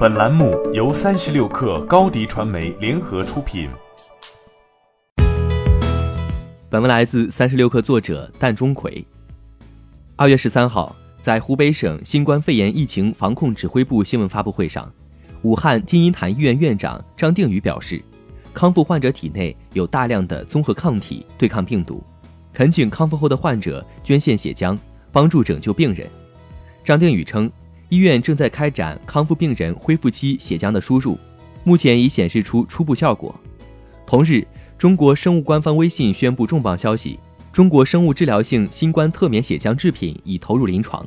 本栏目由三十六氪高低传媒联合出品。本文来自三十六氪作者蛋钟馗。二月十三号，在湖北省新冠肺炎疫情防控指挥部新闻发布会上，武汉金银潭医院院长张定宇表示，康复患者体内有大量的综合抗体对抗病毒，恳请康复后的患者捐献血浆，帮助拯救病人。张定宇称。医院正在开展康复病人恢复期血浆的输入，目前已显示出初步效果。同日，中国生物官方微信宣布重磅消息：中国生物治疗性新冠特免血浆制品已投入临床。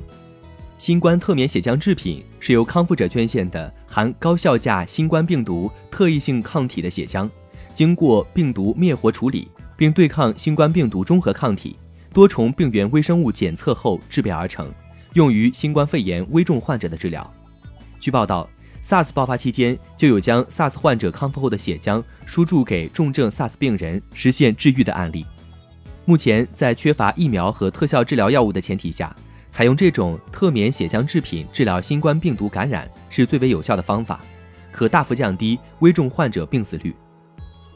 新冠特免血浆制品是由康复者捐献的含高效价新冠病毒特异性抗体的血浆，经过病毒灭活处理，并对抗新冠病毒中和抗体、多重病原微生物检测后制备而成。用于新冠肺炎危重患者的治疗。据报道，SARS 爆发期间就有将 SARS 患者康复后的血浆输注给重症 SARS 病人实现治愈的案例。目前，在缺乏疫苗和特效治疗药物的前提下，采用这种特免血浆制品治疗新冠病毒感染是最为有效的方法，可大幅降低危重患者病死率。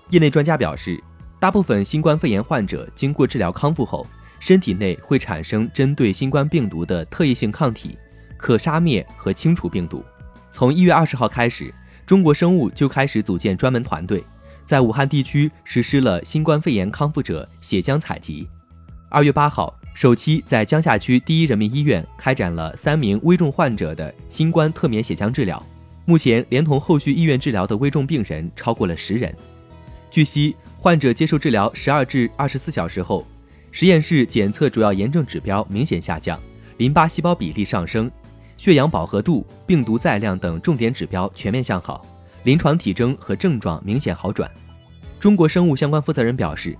业内专家表示，大部分新冠肺炎患者经过治疗康复后。身体内会产生针对新冠病毒的特异性抗体，可杀灭和清除病毒。从一月二十号开始，中国生物就开始组建专门团队，在武汉地区实施了新冠肺炎康复者血浆采集。二月八号，首期在江夏区第一人民医院开展了三名危重患者的新冠特免血浆治疗。目前，连同后续医院治疗的危重病人超过了十人。据悉，患者接受治疗十二至二十四小时后。实验室检测主要炎症指标明显下降，淋巴细胞比例上升，血氧饱和度、病毒载量等重点指标全面向好，临床体征和症状明显好转。中国生物相关负责人表示，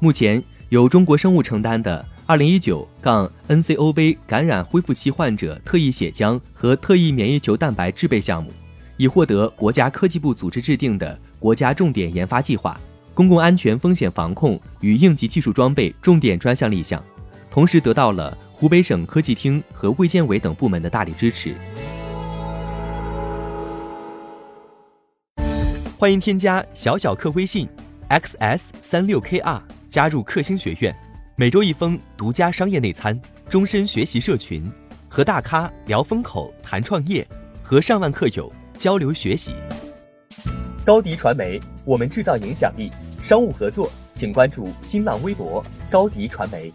目前由中国生物承担的 2019-NCOV 感染恢复期患者特异血浆和特异免疫球蛋白制备项目，已获得国家科技部组织制定的国家重点研发计划。公共安全风险防控与应急技术装备重点专项立项，同时得到了湖北省科技厅和卫健委等部门的大力支持。欢迎添加小小客微信，xs 三六 kr，加入克星学院，每周一封独家商业内参，终身学习社群，和大咖聊风口谈创业，和上万客友交流学习。高迪传媒，我们制造影响力。商务合作，请关注新浪微博高迪传媒。